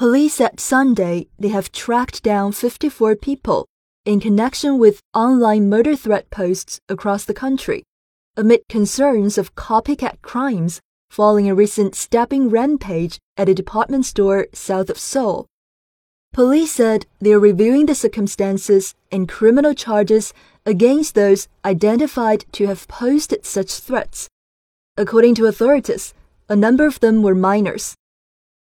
Police said Sunday they have tracked down 54 people in connection with online murder threat posts across the country, amid concerns of copycat crimes following a recent stabbing rampage at a department store south of Seoul. Police said they are reviewing the circumstances and criminal charges against those identified to have posted such threats. According to authorities, a number of them were minors.